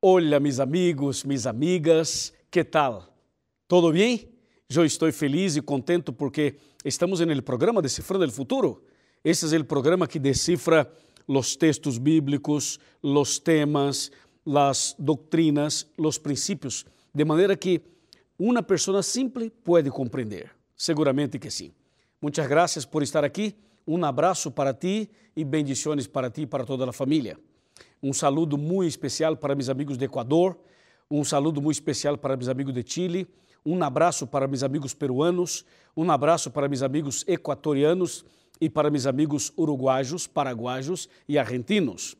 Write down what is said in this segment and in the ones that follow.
Olá, meus amigos, minhas amigas, que tal? Todo bem? Eu estou feliz e contento porque estamos no programa Decifrando o Futuro. Esse é o programa que decifra os textos bíblicos, os temas, as doutrinas, os princípios, de maneira que uma pessoa simples pode compreender. Seguramente que sim. Muitas graças por estar aqui. Um abraço para ti e bendições para ti e para toda a família. Um saludo muito especial para meus amigos do Equador, um saludo muito especial para meus amigos de Chile, um abraço para meus amigos peruanos, um abraço para meus amigos equatorianos e para meus amigos uruguaios, paraguaios e argentinos.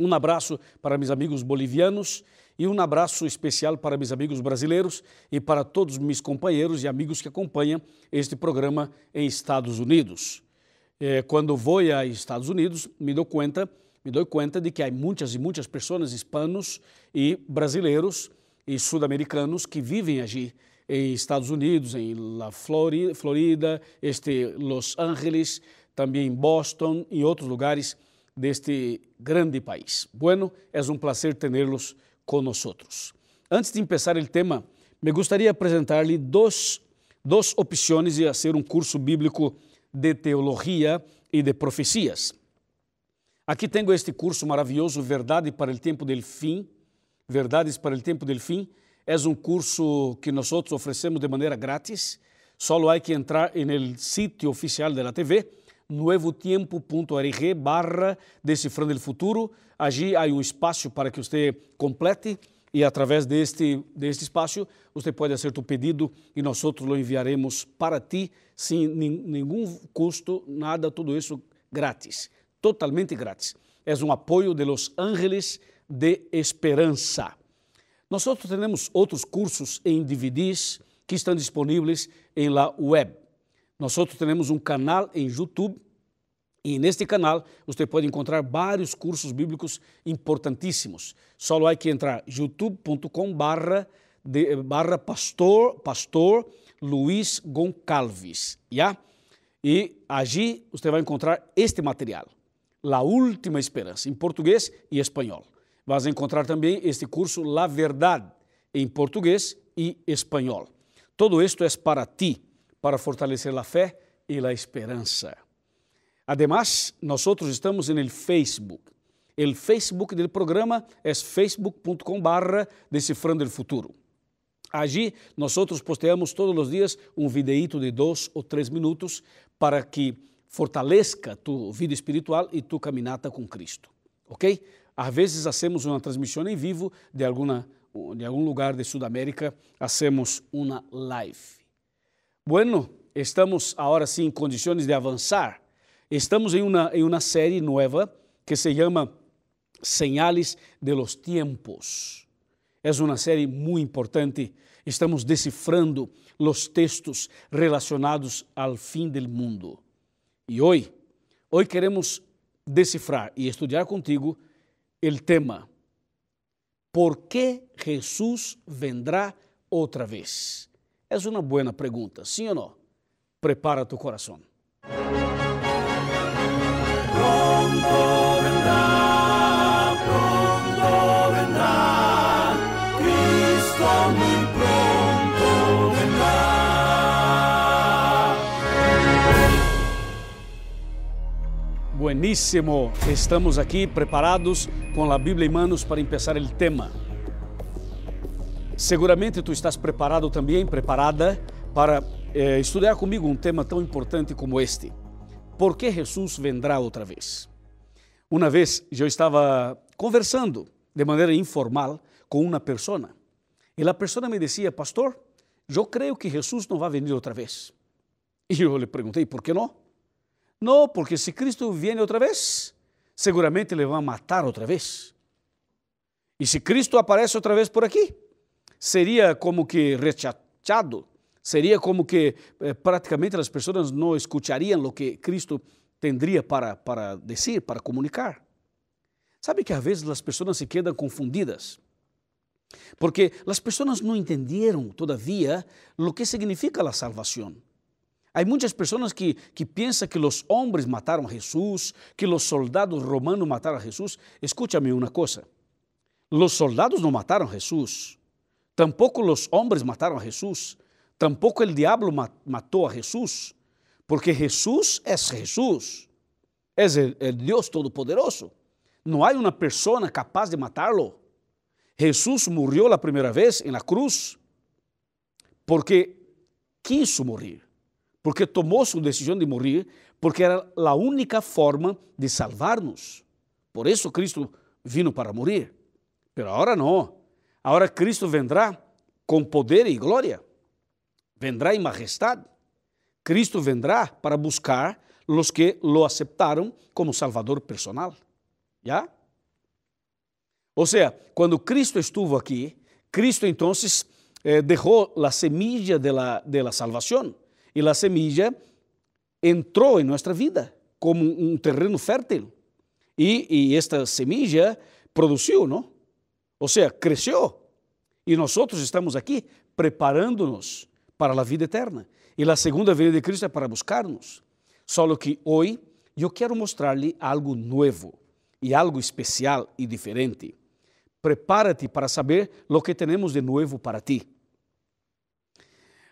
Um abraço para meus amigos bolivianos e um abraço especial para meus amigos brasileiros e para todos meus companheiros e amigos que acompanham este programa em Estados Unidos. Eh, quando vou a Estados Unidos, me dou conta me dou conta de que há muitas e muitas pessoas hispanos e brasileiros e sul-americanos que vivem aqui em Estados Unidos, em La Florida, este Los Angeles, também em Boston e outros lugares deste grande país. Bueno, é um prazer tê-los conosco. Antes de começar o tema, me gostaria de apresentar-lhe duas, duas opções de fazer um curso bíblico de teologia e de profecias. Aqui tenho este curso maravilhoso, Verdade para o Tempo del Fim. Verdades para o Tempo del Fim. É um curso que nós oferecemos de maneira grátis. Só há que entrar no sítio oficial da TV, nuevotiempo.org barra Decifrando el Futuro. Allí há um espaço para que você complete e através deste, deste espaço você pode fazer seu pedido e nós lo enviaremos para ti sem nenhum custo, nada, tudo isso grátis totalmente grátis. É um apoio de los ángeles de esperança. Nós temos outros cursos em DVDs que estão disponíveis em la web. Nós temos um canal em YouTube e neste canal você pode encontrar vários cursos bíblicos importantíssimos. Só há que entrar youtube.com barra, barra pastor, pastor Luiz Goncalves, já? E allí você vai encontrar este material. La Última Esperança, em português e espanhol. Vas encontrar também este curso La Verdade, em português e espanhol. Todo isto é para ti, para fortalecer a fé e a esperança. Además, nós estamos no Facebook. O Facebook do programa é facebook.com barra Decifrando el Futuro. Allí nós posteamos todos os dias um videíto de dois ou três minutos para que fortaleça tu vida espiritual e tu caminata com Cristo, ok? Às vezes hacemos uma transmissão em vivo de de algum lugar de Sudamérica, hacemos uma live. Bueno, estamos agora sim em condições de avançar. Estamos em uma em uma série nova que se chama Señales de los Tiempos. É uma série muito importante. Estamos decifrando os textos relacionados ao fim do mundo. E hoje, hoje queremos decifrar e estudar contigo o tema ¿Por que Jesus vendrá outra vez? É uma boa pergunta, sim ou não? Prepara tu coração. Bueníssimo, estamos aqui preparados com a Bíblia em manos para começar o tema. Seguramente tu estás preparado também, preparada para eh, estudar comigo um tema tão importante como este. Por que Jesus vendrá outra vez? Uma vez eu estava conversando de maneira informal com uma pessoa e a pessoa me dizia, pastor, eu creio que Jesus não vai vir outra vez. E eu lhe perguntei, por que não? Não, porque se Cristo viene outra vez, seguramente ele vai matar outra vez. E se Cristo aparece outra vez por aqui, seria como que rechazado, seria como que eh, praticamente as pessoas não escutariam o que Cristo tendria para, para dizer, para comunicar. Sabe que às vezes as pessoas se quedam confundidas, porque as pessoas não entenderam todavia o que significa a salvação. Há muitas pessoas que, que pensam que os homens mataram Jesus, que os soldados romanos mataram Jesus. Escúchame uma coisa. Los soldados no mataron a Jesús, tampoco los hombres mataron a Jesús, tampoco el diablo mató a Jesús, porque Jesús es Jesús, es el, el Dios Todopoderoso. No hay una persona capaz de matarlo. Jesús murió la primera vez en la cruz porque quiso morir, porque tomó su decisión de morir, porque era la única forma de salvarnos. Por eso Cristo vino para morir. Pero ahora no. Ahora Cristo vendrá com poder e glória. Vendrá em majestade. Cristo vendrá para buscar los que lo aceptaram como Salvador personal. ¿Ya? Ou seja, quando Cristo estuvo aqui, Cristo então eh, deixou a semilla de la, de la. E a semilla entrou em nossa vida como um terreno fértil. E esta semilla produziu, não? Ou seja, cresceu. E nós outros estamos aqui preparando-nos para a vida eterna. E a segunda vinda de Cristo é para buscar-nos. Só que hoje eu quero mostrar-lhe algo novo e algo especial e diferente. Prepara-te para saber o que temos de novo para ti.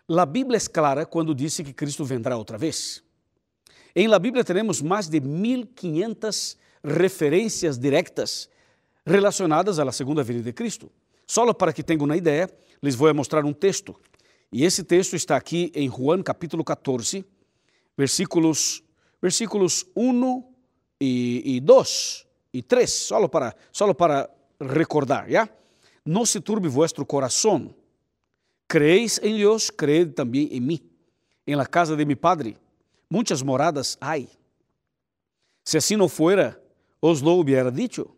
A Bíblia é clara quando diz que Cristo vendrá outra vez. Em la Bíblia temos mais de 1500 referências diretas relacionadas à segunda vinda de Cristo. Só para que tenham uma ideia, les vou mostrar um texto. E esse texto está aqui em Juan capítulo 14, versículos, versículos 1 e, e 2 e 3, só para, para recordar, ¿ya? Não se turbe vuestro coração. Creéis em Deus, creed também em mim. Em la casa de mi Padre, muitas moradas hay. Se assim não fuera, os lo hubiera dicho.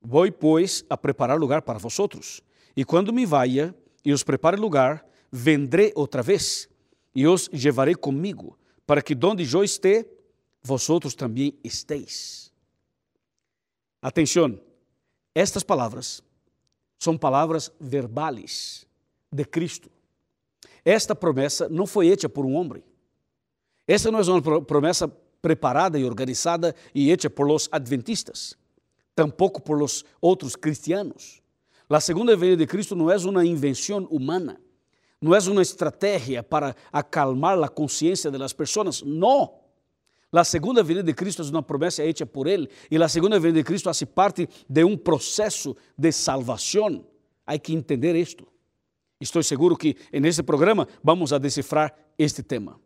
Vou, pois, a preparar lugar para vosotros. E quando me vaya e os prepare lugar, vendré outra vez e os llevaré comigo, para que donde eu esté, vosotros também estéis. Atenção, estas palavras são palavras verbales de Cristo. Esta promessa não foi hecha por um homem. Esta não é uma promessa preparada e organizada e hecha por los adventistas tampouco por los outros cristianos. A segunda venida de Cristo não é uma invenção humana, não é uma estratégia para acalmar a consciência das pessoas, não. A segunda venida de Cristo é uma promessa hecha por Ele e a segunda venida de Cristo faz parte de um processo de salvação. Há que entender isto. Estou seguro que nesse programa vamos a decifrar este tema.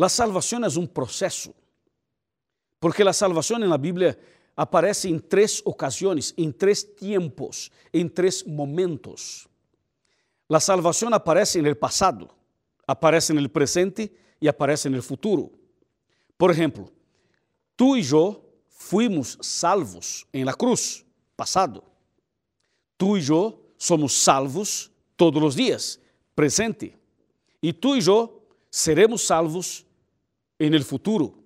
A salvação é um processo porque a salvação na Bíblia aparece em três ocasiões, em três tempos, em três momentos. A salvação aparece no passado, aparece no presente e aparece no futuro. Por exemplo, tu e eu fuimos salvos em la cruz, passado. Tu e eu somos salvos todos os dias, presente. E tu e eu seremos salvos em el futuro,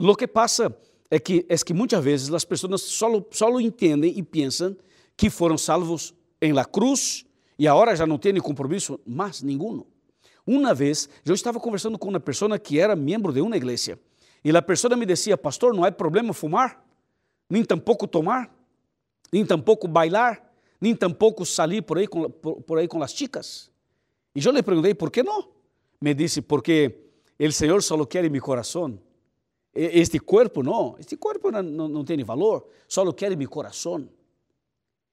Lo que pasa é que, é que muitas vezes as pessoas só, só entendem e pensam que foram salvos em la cruz e agora já não têm compromisso mais nenhum. Uma vez eu estava conversando com uma pessoa que era membro de uma igreja e a pessoa me dizia, pastor, não há problema fumar, nem tampouco tomar, nem tampouco bailar, nem tampouco sair por aí com, por, por aí com as chicas. E eu lhe perguntei, por que não? Me disse, porque o Senhor só quer meu coração este corpo não, este corpo não, não, não tem valor, só quer meu coração.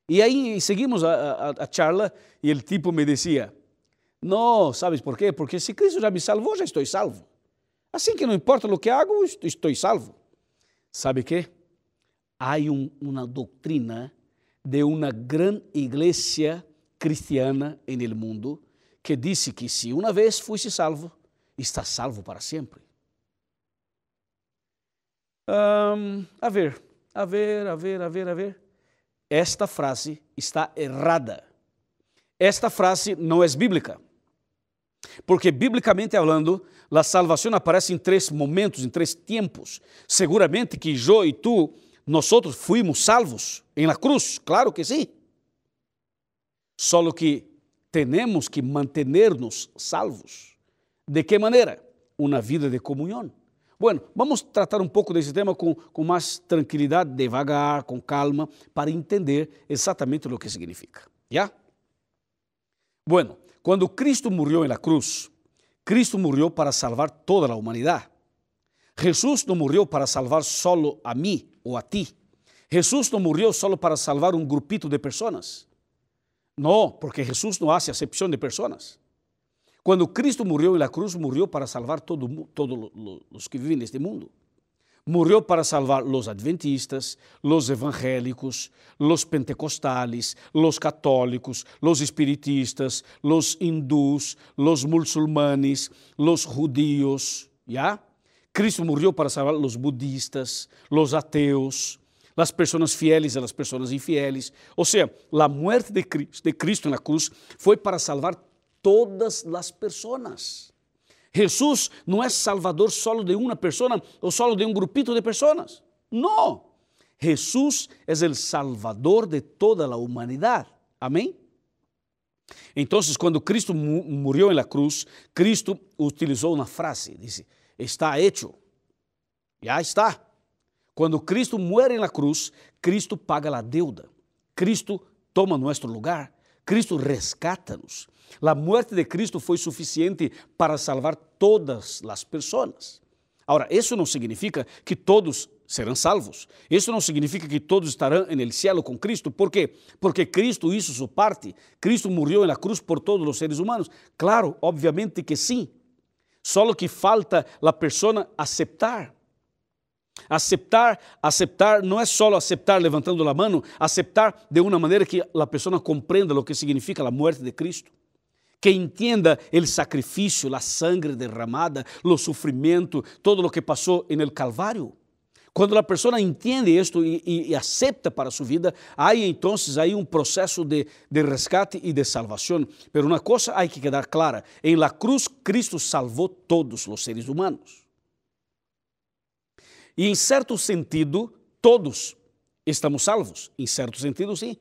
E aí seguimos a, a, a, charla e o tipo me dizia, não, sabes por quê? Porque se Cristo já me salvou, já estou salvo. Assim que não importa o que hago, estou salvo. Sabe que? Há um, uma doutrina de uma grande igreja cristiana no mundo que disse que se uma vez fosse salvo, está salvo para sempre. Um, a ver, a ver, a ver, a ver, a ver. Esta frase está errada. Esta frase não é bíblica. Porque, biblicamente falando, a salvação aparece em três momentos, em três tempos. Seguramente que eu e tu, nós fuimos salvos em la cruz, claro que sim. Só que temos que manter-nos salvos. De que maneira? Uma vida de comunhão Bueno, vamos tratar um pouco desse tema com, com mais tranquilidade, devagar, com calma, para entender exatamente o que significa. Já? Bueno, quando Cristo morreu na cruz, Cristo morreu para salvar toda a humanidade. Jesus não morreu para salvar solo a mim ou a ti. Jesus não morreu solo para salvar um grupito de pessoas. Não, porque Jesus não hace acepção de pessoas. Quando Cristo morreu na cruz, morreu para salvar todos todo os que vivem neste mundo. Morreu para salvar os adventistas, os evangélicos, os pentecostales, os católicos, os espiritistas, os hindús, os muçulmanes, os judíos. ¿ya? Cristo morreu para salvar os budistas, os ateus, as pessoas fieles e as pessoas infieles. Ou seja, a morte de Cristo, de Cristo na cruz foi para salvar todas as pessoas. Jesus não é salvador solo de uma pessoa ou solo de um grupito de pessoas. Não. Jesus é o salvador de toda a humanidade. Amém? Então, quando Cristo morreu na cruz, Cristo utilizou uma frase, disse, está hecho, já está. Quando Cristo muere na cruz, Cristo paga a deuda, Cristo toma nosso lugar, Cristo rescata-nos. A morte de Cristo foi suficiente para salvar todas as pessoas. Agora, isso não significa que todos serão salvos. Isso não significa que todos estarão no céu com Cristo. Por quê? Porque Cristo hizo sua parte. Cristo morreu na cruz por todos os seres humanos. Claro, obviamente que sim. Só que falta a pessoa aceitar. Aceitar, aceitar não é só aceitar levantando a mão, aceitar de uma maneira que a pessoa compreenda o que significa a morte de Cristo que entenda o sacrifício, a sangre derramada, o sofrimento, todo o que passou no Calvário. Quando a pessoa entende isto e, e, e aceita para sua vida, há então aí um processo de, de resgate e de salvação. Mas uma coisa há que quedar clara: em la cruz, Cristo salvou todos os seres humanos. E em certo sentido, todos estamos salvos. Em certo sentido, sim.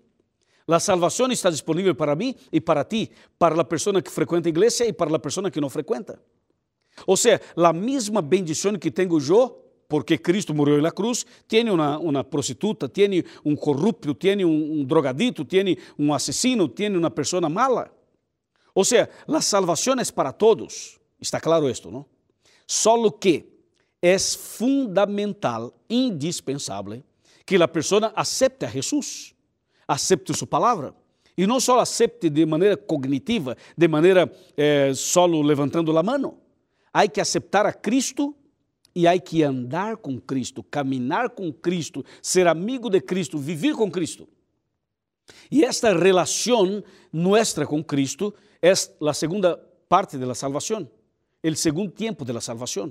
A salvação está disponível para mim e para ti, para a pessoa que frequenta a igreja e para a pessoa que não frequenta. Ou seja, a mesma bendição que tenho eu, porque Cristo morreu na cruz, tem uma, uma prostituta, tem um corrupto, tem um, um drogadito, tem um assassino, tem uma pessoa mala. Ou seja, a salvação é para todos. Está claro isto, não? Só que é fundamental, indispensável, que a pessoa acepte a Jesus acepte sua palavra. E não só acepte de maneira cognitiva, de maneira eh, solo levantando a mão. Há que aceitar a Cristo e há que andar com Cristo, caminhar com Cristo, ser amigo de Cristo, viver com Cristo. E esta relação nossa com Cristo é a segunda parte da salvação, o segundo tempo da salvação.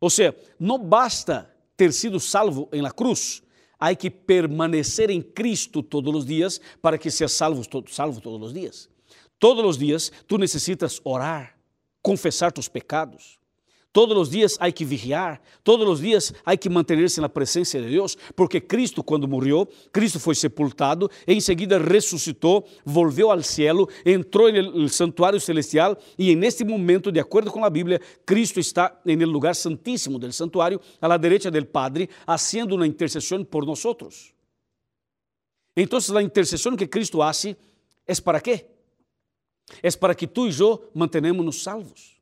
Ou seja, não basta ter sido salvo em la cruz, há que permanecer em Cristo todos os dias para que seas salvo, salvo todos os dias. Todos os dias tu necessitas orar, confessar tus pecados. Todos os dias há que vigiar, todos os dias há que manter-se na presença de Deus, porque Cristo, quando morreu, Cristo foi sepultado, em seguida ressuscitou, volveu ao cielo, entrou no santuário celestial e, neste momento, de acordo com a Bíblia, Cristo está no lugar santíssimo do santuário, à direita do Padre, haciendo uma intercessão por nós. Então, a intercessão que Cristo hace é para quê? É para que tu e eu mantenemos-nos salvos.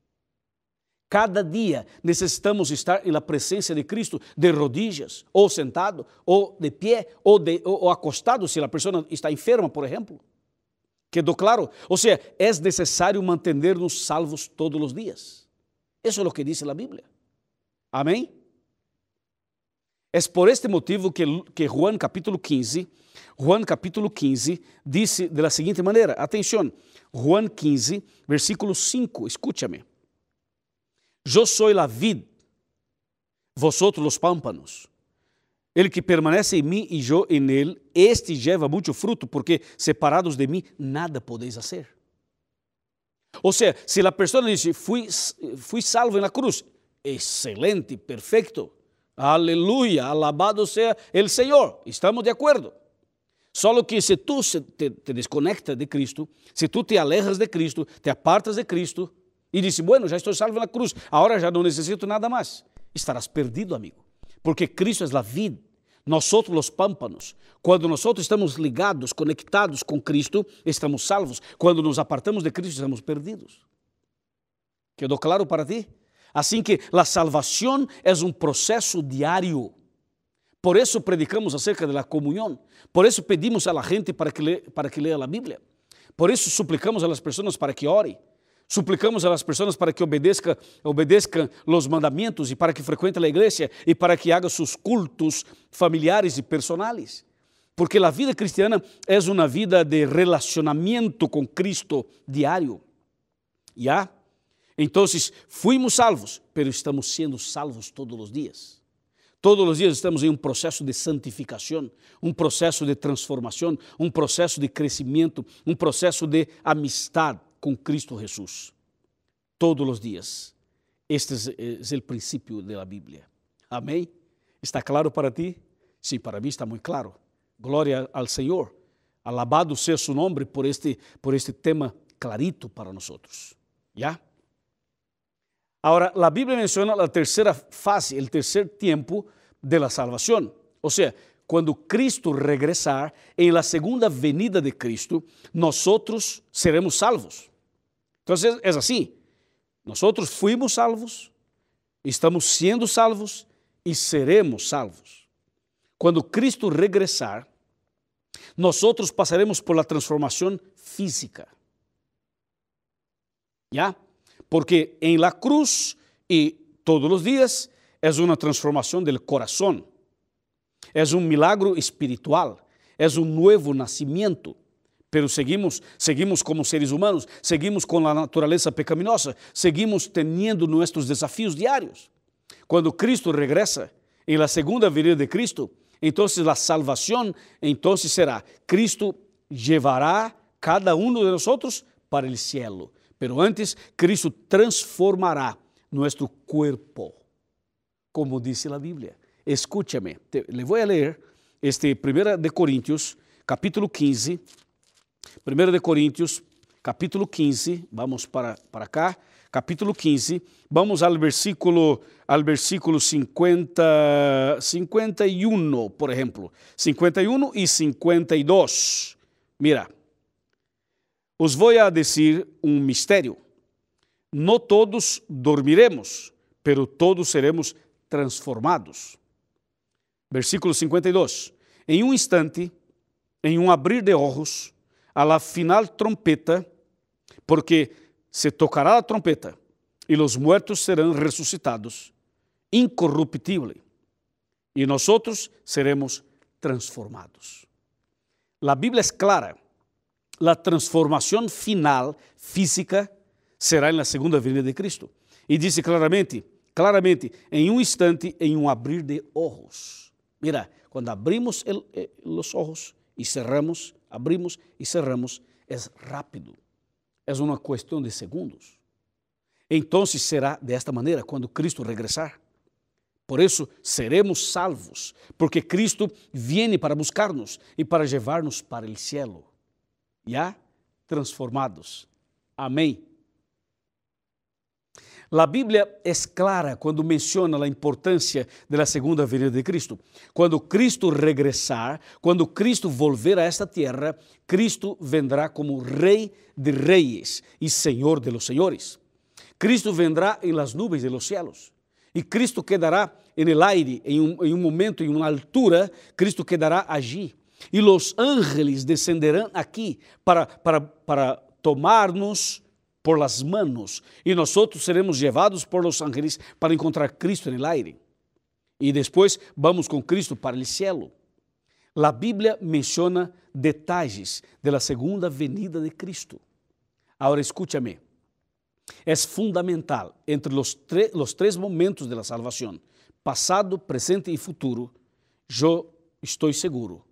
Cada dia necessitamos estar na presença de Cristo, de rodillas, ou sentado, ou de pé, ou, de, ou, acostado, se a pessoa está enferma, por exemplo. Quedou claro? Ou seja, é necessário manter-nos salvos todos os dias. Isso é o que diz a Bíblia. Amém? É por este motivo que, que Juan capítulo 15, Juan capítulo 15, disse da seguinte maneira, atenção, Juan 15, versículo 5, escúchame. Eu sou a vid, vosotros los pámpanos. El que permanece em mim e eu em ele, este lleva muito fruto, porque separados de mim nada podeis fazer. Ou seja, se a pessoa diz, fui, fui salvo na cruz, excelente, perfeito, aleluia, alabado seja o Senhor, estamos de acordo. Só que se tu te, te desconectas de Cristo, se tu te alejas de Cristo, te apartas de Cristo, e disse: Bueno, já estou salvo na cruz, agora já não necessito nada mais. estarás perdido, amigo. Porque Cristo é a vida, nós outros os pámpanos. Quando nós estamos ligados, conectados com Cristo, estamos salvos. Quando nos apartamos de Cristo, estamos perdidos. Quedou claro para ti? Assim que a salvação é um processo diário. Por isso predicamos acerca da comunhão. Por isso pedimos a la gente para que, para que leia a Bíblia. Por isso suplicamos a las pessoas para que orem. Suplicamos a las pessoas para que obedeçam os mandamentos e para que frequentem a igreja e para que haga seus cultos familiares e personais. Porque a vida cristiana é uma vida de relacionamento com Cristo diário. Então, fuimos salvos, pero estamos sendo salvos todos os dias. Todos os dias estamos em um processo de santificação, um processo de transformação, um processo de crescimento, um processo de amistade com Cristo Jesus. Todos os dias. Este é o princípio da Bíblia. Amém? Está claro para ti? Sim, para mim está muito claro. Glória ao Senhor. Alabado seja su nome por este, por este tema clarito para nós. ¿Ya? Agora, a Bíblia menciona a terceira fase, o terceiro tempo de la salvação. Ou seja, quando Cristo regressar, em la segunda venida de Cristo, nós seremos salvos. Então, é assim: nós fuimos salvos, estamos sendo salvos e seremos salvos. Quando Cristo regressar, nós passaremos por la transformação física. ¿Ya? porque en la cruz y todos los días es una transformación del corazón, es un milagro espiritual, es un nuevo nacimiento. Pero seguimos, seguimos como seres humanos, seguimos com a natureza pecaminosa, seguimos tendo nossos desafios diários. Quando Cristo regressa, em la segunda venida de Cristo, então a salvação, então será Cristo levará cada um de nós para o cielo. Pero antes, Cristo transformará nosso corpo, como diz a Bíblia. Escúchame, le voy a leer este 1 de Coríntios, capítulo 15. 1 de Coríntios, capítulo 15, vamos para, para cá, capítulo 15, vamos ao versículo, ao versículo 50, 51, por exemplo, 51 e 52. Mira, os vou a dizer um mistério. Não todos dormiremos, pero todos seremos transformados. Versículo 52. Em um instante, em um abrir de olhos, a la final trompeta, porque se tocará a trompeta e os muertos serão ressuscitados, incorruptível, e nós seremos transformados. A Bíblia é clara a transformação final física será na segunda vinda de Cristo. E disse claramente, claramente, em um instante, em um abrir de olhos. Mira, quando abrimos el, eh, os olhos e cerramos, abrimos e cerramos, é rápido. É uma questão de segundos. Então será desta maneira quando Cristo regressar. Por isso seremos salvos, porque Cristo viene para buscar-nos e para levar-nos para o cielo ya transformados. Amém. A Bíblia é clara quando menciona a importância da segunda vinda de Cristo. Quando Cristo regressar, quando Cristo volver a esta terra, Cristo vendrá como Rei de reis e Senhor de los senhores. Cristo vendrá em las nuvens de los cielos. E Cristo quedará en el aire, em um, em um momento, em uma altura, Cristo quedará allí e os ángeles descenderão aqui para, para, para tomar-nos por las manos e nós seremos levados por los ángeles para encontrar Cristo no aire. E depois vamos com Cristo para o cielo. A Bíblia menciona detalhes da segunda venida de Cristo. Agora escúchame. É fundamental entre os, os três momentos da salvação, passado, presente e futuro, eu estou seguro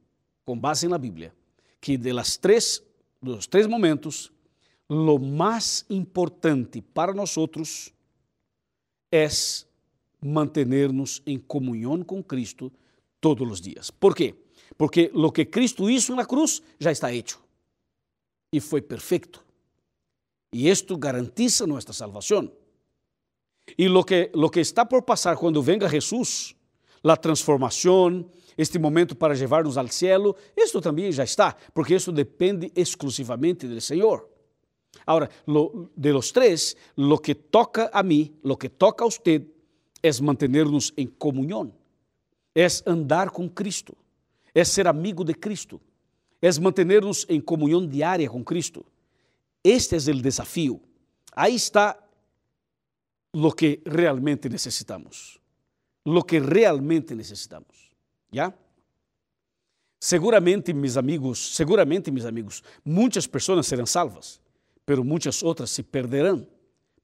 com base na Bíblia, que de las dos três momentos, lo mais importante para nós outros é manter-nos em comunhão com Cristo todos os dias. Por quê? Porque lo que Cristo hizo na cruz já está hecho e foi perfeito. E isto garantiza nossa salvação. Y lo que, lo que está por pasar cuando venga Jesús, la transformación, este momento para llevarnos al cielo, esto también ya está, porque eso depende exclusivamente del Señor. Ahora, de los tres, lo que toca a mí, lo que toca a usted, es mantenernos en comunión, es andar con Cristo, es ser amigo de Cristo, es mantenernos en comunión diaria con Cristo. Este es el desafío. Ahí está lo que realmente necesitamos. Lo que realmente necesitamos. ¿Ya? Seguramente, mis amigos, seguramente, mis amigos, muitas pessoas serão salvas, pero muitas outras se perderão.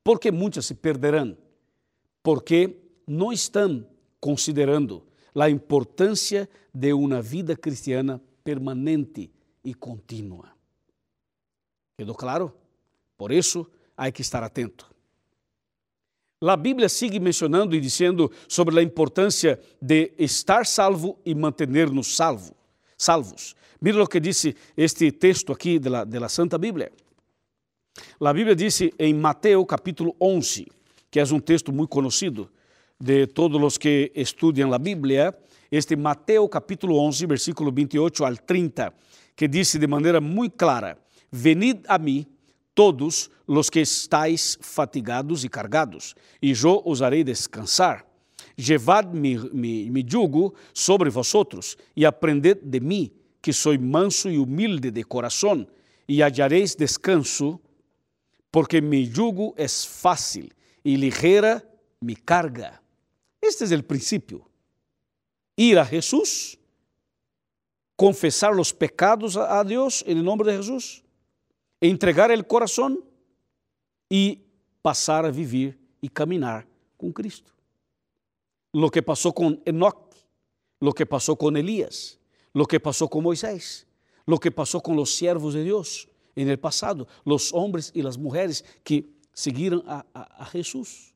¿Por que muitas se perderão? Porque não estão considerando a importância de uma vida cristiana permanente e contínua. ¿Quedou claro? Por isso, há que estar atento. A Bíblia sigue mencionando e dizendo sobre a importância de estar salvo e manter-nos salvo, salvos. Mira o que disse este texto aqui da Santa Bíblia. A Bíblia disse em Mateus capítulo 11, que é um texto muito conhecido de todos os que estudam a Bíblia, este Mateus capítulo 11, versículo 28 al 30, que disse de maneira muito clara: Venid a mim todos los que estáis fatigados e cargados, e eu os harei descansar. Llevad mi, mi, jugo sobre vosotros e aprended de mim, que sou manso e humilde de coração, e hallaréis descanso, porque mi jugo é fácil e ligera mi carga. Este é o princípio. Ir a Jesus, confessar os pecados a Deus em nome de Jesus entregar o coração e passar a viver e caminhar com Cristo. Lo que passou com Enoch, lo que passou com Elías, lo que passou com Moisés, lo que passou com os siervos de Deus en el passado, los hombres e las mujeres que seguiram a, a, a Jesús.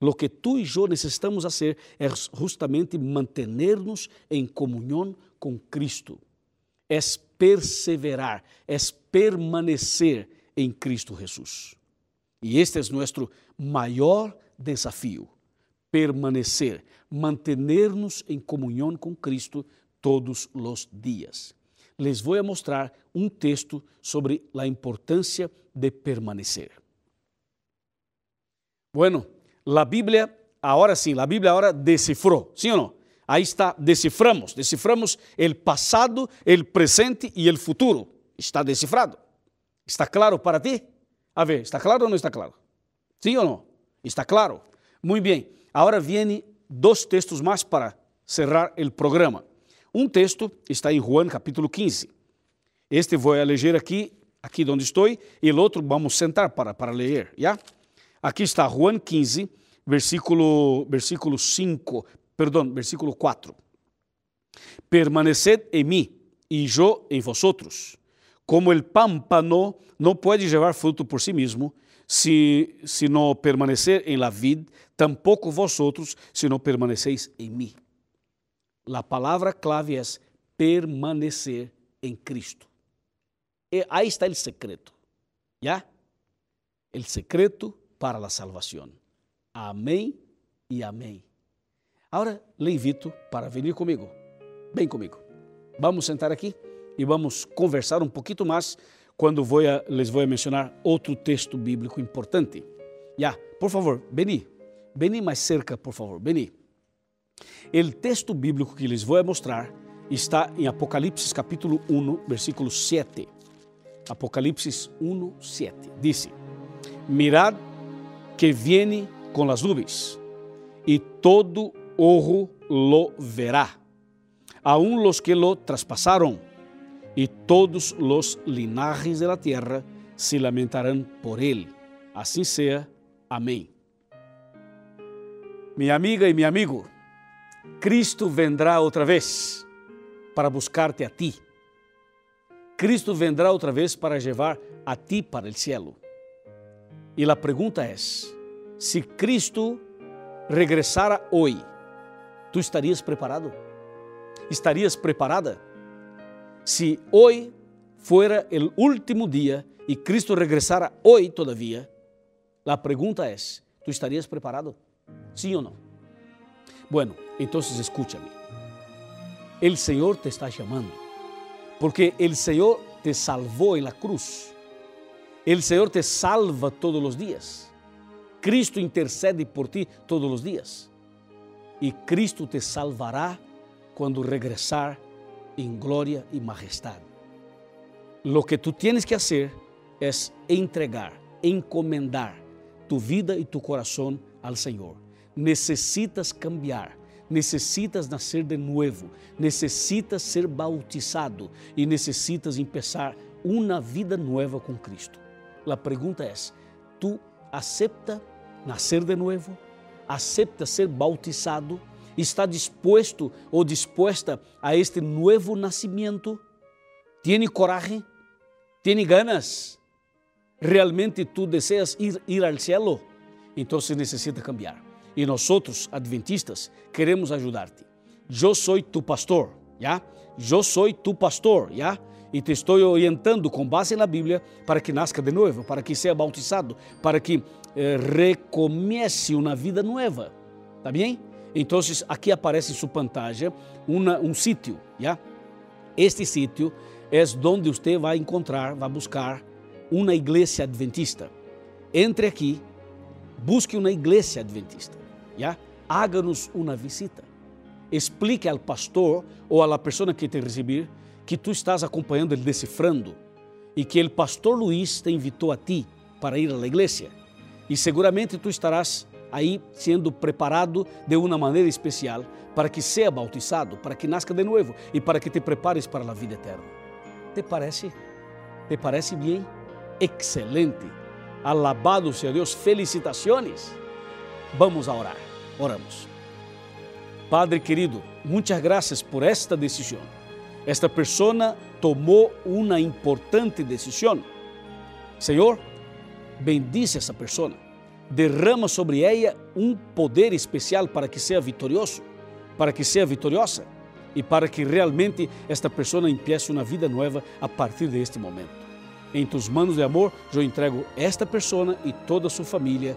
Lo que tú y yo necesitamos hacer es justamente mantenernos en comunión con Cristo. Es perseverar, es permanecer em Cristo Jesus. E este é nosso maior desafio: permanecer, manter-nos em comunhão com Cristo todos os dias. Les vou mostrar um texto sobre a importância de permanecer. Bueno, a Bíblia, agora sim, a Bíblia agora decifrou, sim ou não? Aí está, deciframos, deciframos o passado, o presente e o futuro. Está decifrado. Está claro para ti? A ver, ¿está claro ou não está claro? Sim ou não? Está claro. Muito bem. Agora vêm dois textos mais para cerrar o programa. Um texto está em Juan capítulo 15. Este vou ler aqui, aqui onde estou, e o outro vamos sentar para, para ler, já? Aqui está Juan 15, versículo, versículo 5, perdão, versículo 4. Permaneced em mim e eu em vosotros. Como el pámpano não pode levar fruto por si mesmo, se, se não permanecer em la vid, tampouco vosotros, se não permaneceis em mim. A palavra clave é permanecer em Cristo. E aí está o secreto. ¿Ya? O secreto para a salvação. Amém e amém. Agora le invito para vir comigo. Vem comigo. Vamos sentar aqui e vamos conversar um pouquinho mais quando vou a, les vou a mencionar outro texto bíblico importante. Já, por favor, vení. Vení mais cerca, por favor, vení. O texto bíblico que les vou mostrar está em Apocalipse capítulo 1, versículo 7. Apocalipse 1, 7. Dice, Mirad que viene com as nuvens, e todo ojo lo verá, aun los que lo traspasaron, y todos los linajes de la tierra se lamentarán por él. Assim sea. Amém. Minha amiga e meu amigo, Cristo vendrá outra vez para buscar-te a ti. Cristo vendrá outra vez para levar a ti para o cielo. E a pergunta é: se Cristo regressara hoje, tu estarias preparado? ¿Estarias preparada? Si hoy fuera el último día y Cristo regresara hoy todavía, la pregunta es, ¿Tú estarías preparado? ¿Sí o no? Bueno, entonces escúchame. El Señor te está llamando, porque el Señor te salvó en la cruz. El Señor te salva todos los días. Cristo intercede por ti todos los días. Y Cristo te salvará cuando regresar en gloria y majestad. Lo que tú tienes que hacer es entregar, encomendar tu vida y tu corazón al Señor. Necesitas cambiar, necesitas nacer de nuevo, necesitas ser bautizado y necesitas empezar una vida nueva con Cristo. La pregunta es, ¿tú acepta nacer de nuevo? ¿Acepta ser bautizado? ¿Está dispuesto o dispuesta a este nuevo nacimiento? ¿Tiene coraje? ¿Tiene ganas? ¿Realmente tú deseas ir, ir al cielo? Entonces necesita cambiar. Y nosotros, adventistas, queremos ayudarte. Yo soy tu pastor, ¿ya? Yo soy tu pastor, ¿ya? e te estou orientando com base na Bíblia para que nasca de novo, para que seja bautizado, para que eh, recomece uma vida nova. Tá bem? Então, aqui aparece em sua pantalla uma, um sítio, já? Este sítio é onde você vai encontrar, vai buscar uma igreja adventista. Entre aqui, busque uma igreja adventista, já? Haga-nos uma visita. Explique ao pastor ou à pessoa que te receber que tu estás acompanhando ele decifrando e que o pastor Luiz te invitou a ti para ir à igreja. E seguramente tu estarás aí sendo preparado de uma maneira especial para que seja bautizado, para que nasca de novo e para que te prepares para a vida eterna. ¿Te parece? ¿Te parece bem? Excelente. Alabado seja Deus. Felicitações. Vamos a orar. Oramos. Padre querido, muitas graças por esta decisão esta persona tomou uma importante decisão. Senhor, bendice essa persona. Derrama sobre ela um poder especial para que seja vitorioso, para que seja vitoriosa e para que realmente esta pessoa empiece uma vida nova a partir deste momento. Em tus manos de amor, eu entrego esta pessoa e toda a sua família,